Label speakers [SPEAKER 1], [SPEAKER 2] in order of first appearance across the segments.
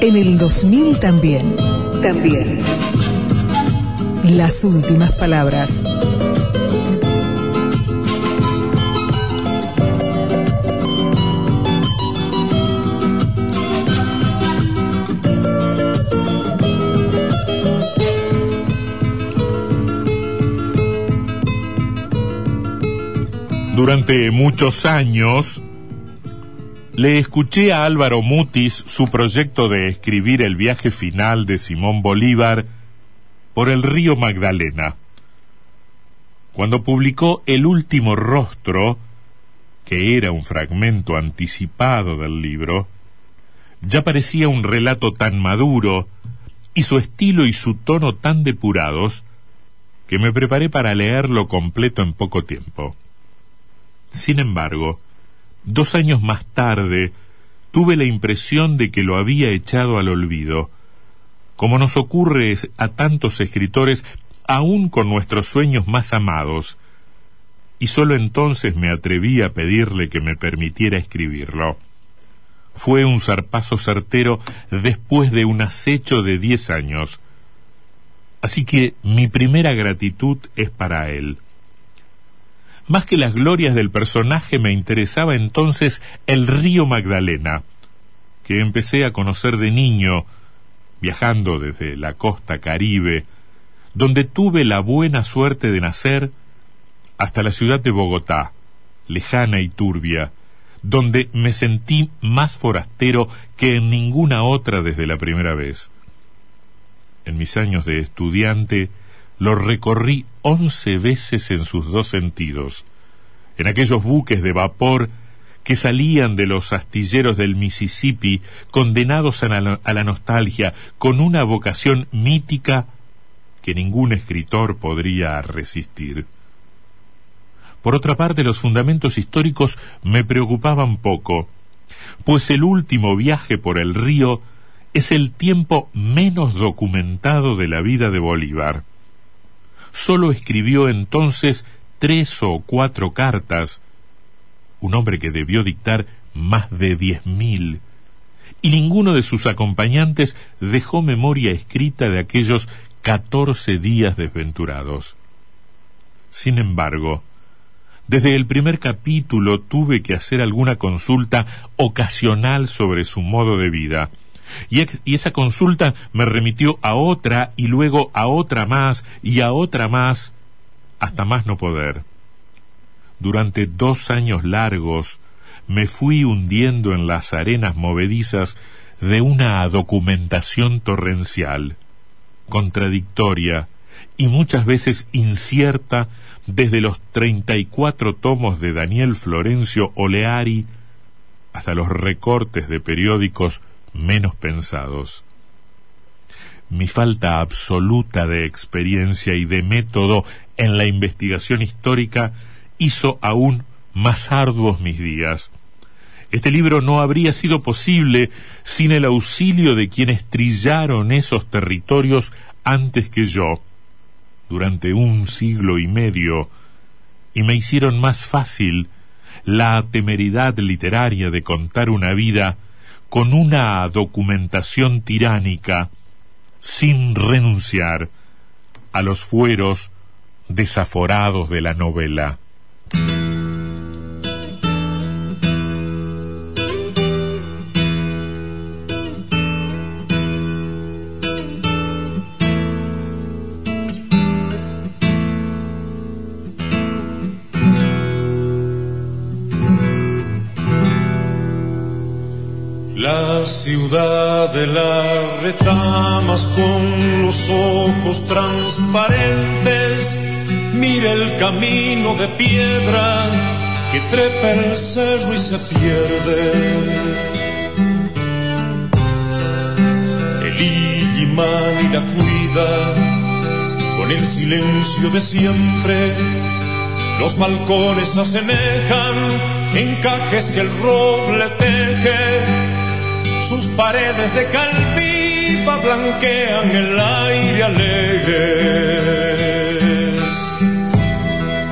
[SPEAKER 1] En el 2000 también. También. Las últimas palabras.
[SPEAKER 2] Durante muchos años le escuché a Álvaro Mutis su proyecto de escribir el viaje final de Simón Bolívar por el río Magdalena. Cuando publicó El último rostro, que era un fragmento anticipado del libro, ya parecía un relato tan maduro y su estilo y su tono tan depurados que me preparé para leerlo completo en poco tiempo. Sin embargo, dos años más tarde, tuve la impresión de que lo había echado al olvido, como nos ocurre a tantos escritores, aun con nuestros sueños más amados, y sólo entonces me atreví a pedirle que me permitiera escribirlo. Fue un zarpazo certero después de un acecho de diez años. Así que mi primera gratitud es para él. Más que las glorias del personaje me interesaba entonces el río Magdalena, que empecé a conocer de niño, viajando desde la costa caribe, donde tuve la buena suerte de nacer, hasta la ciudad de Bogotá, lejana y turbia, donde me sentí más forastero que en ninguna otra desde la primera vez. En mis años de estudiante, lo recorrí once veces en sus dos sentidos, en aquellos buques de vapor que salían de los astilleros del Mississippi, condenados a la, a la, nostalgia, con una vocación mítica que ningún escritor podría resistir. Por otra parte, los fundamentos históricos me preocupaban poco, pues el último viaje por el río es el tiempo menos documentado de la vida de Bolívar solo escribió entonces tres o cuatro cartas, un hombre que debió dictar más de diez mil, y ninguno de sus acompañantes dejó memoria escrita de aquellos catorce días desventurados. Sin embargo, desde el primer capítulo tuve que hacer alguna consulta ocasional sobre su modo de vida, y, esa consulta me remitió a otra y luego a otra más y a otra más, hasta más no poder. Durante dos años largos me fui hundiendo en las arenas movedizas de una documentación torrencial, contradictoria y muchas veces incierta desde los treinta y cuatro tomos de Daniel Florencio Oleari hasta los recortes de periódicos menos pensados. Mi falta absoluta de experiencia y de método en la investigación histórica hizo aún más arduos mis días. Este libro no habría sido posible sin el auxilio de quienes trillaron esos territorios antes que yo, durante un siglo y medio, y me hicieron más fácil la temeridad literaria de contar una vida con una documentación tiránica sin renunciar a los fueros desaforados de la novela.
[SPEAKER 3] La ciudad de las retamas con los ojos transparentes, mira el camino de piedra que trepa el cerro y se pierde. El y la cuida con el silencio de siempre. Los balcones asemejan encajes que el roble teje. Sus paredes de calviva blanquean el aire alegres.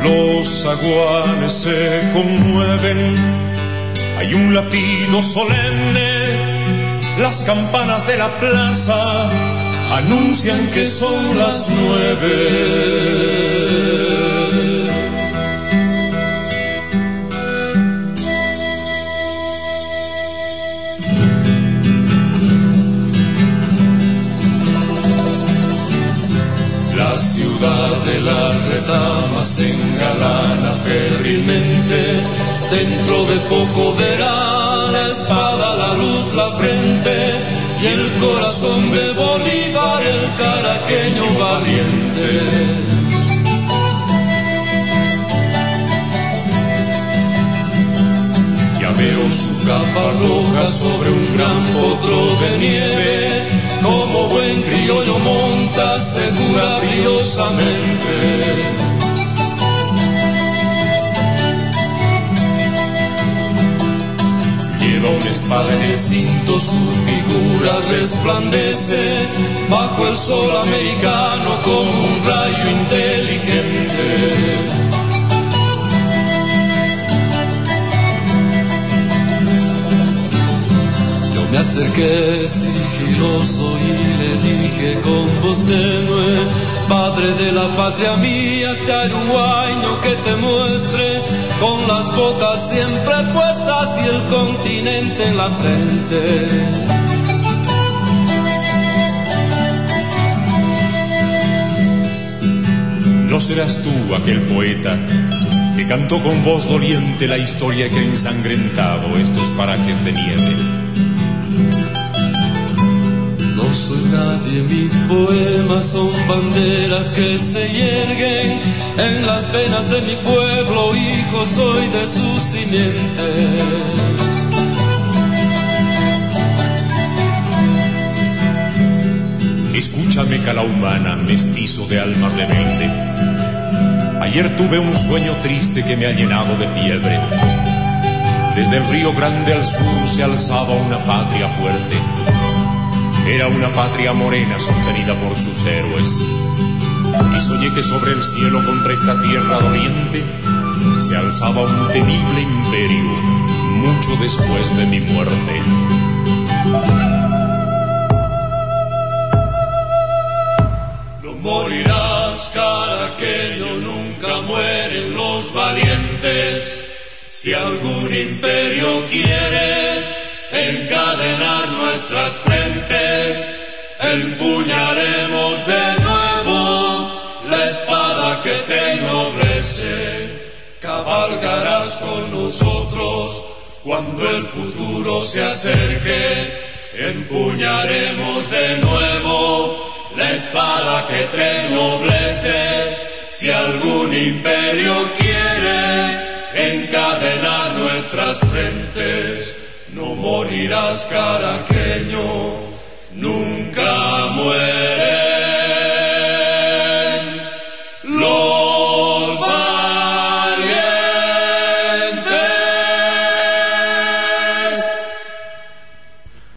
[SPEAKER 3] Los aguanes se conmueven, hay un latido solemne las campanas de la plaza anuncian que son las nueve. Engalana febrilmente, dentro de poco verá la espada, la luz, la frente y el corazón de Bolívar, el caraqueño valiente. Ya veo su capa roja sobre un gran potro de nieve, como buen criollo monta segura. Una espada su figura resplandece bajo el sol americano como un rayo inteligente. Yo me acerqué sigiloso y le dije con voz tenue, Padre de la patria mía, te no que te muestre con las botas siempre puestas y el continente en la frente. No serás tú aquel poeta que cantó con voz doliente la historia que ha ensangrentado estos parajes de nieve nadie, mis poemas son banderas que se yerguen en las venas de mi pueblo, hijo soy de su simiente. Escúchame, cala humana, mestizo de alma rebelde. Ayer tuve un sueño triste que me ha llenado de fiebre. Desde el río Grande al sur se alzaba una patria fuerte era una patria morena sostenida por sus héroes. Y soñé que sobre el cielo contra esta tierra doliente se alzaba un temible imperio mucho después de mi muerte. No morirás, caraqueño, nunca mueren los valientes. Si algún imperio quiere encadenar nuestras frentes, empuñaremos de nuevo la espada que te ennoblece, cabalgarás con nosotros cuando el futuro se acerque, empuñaremos de nuevo la espada que te ennoblece, si algún imperio quiere encadenar nuestras frentes, no morirás caraqueño, nunca muere.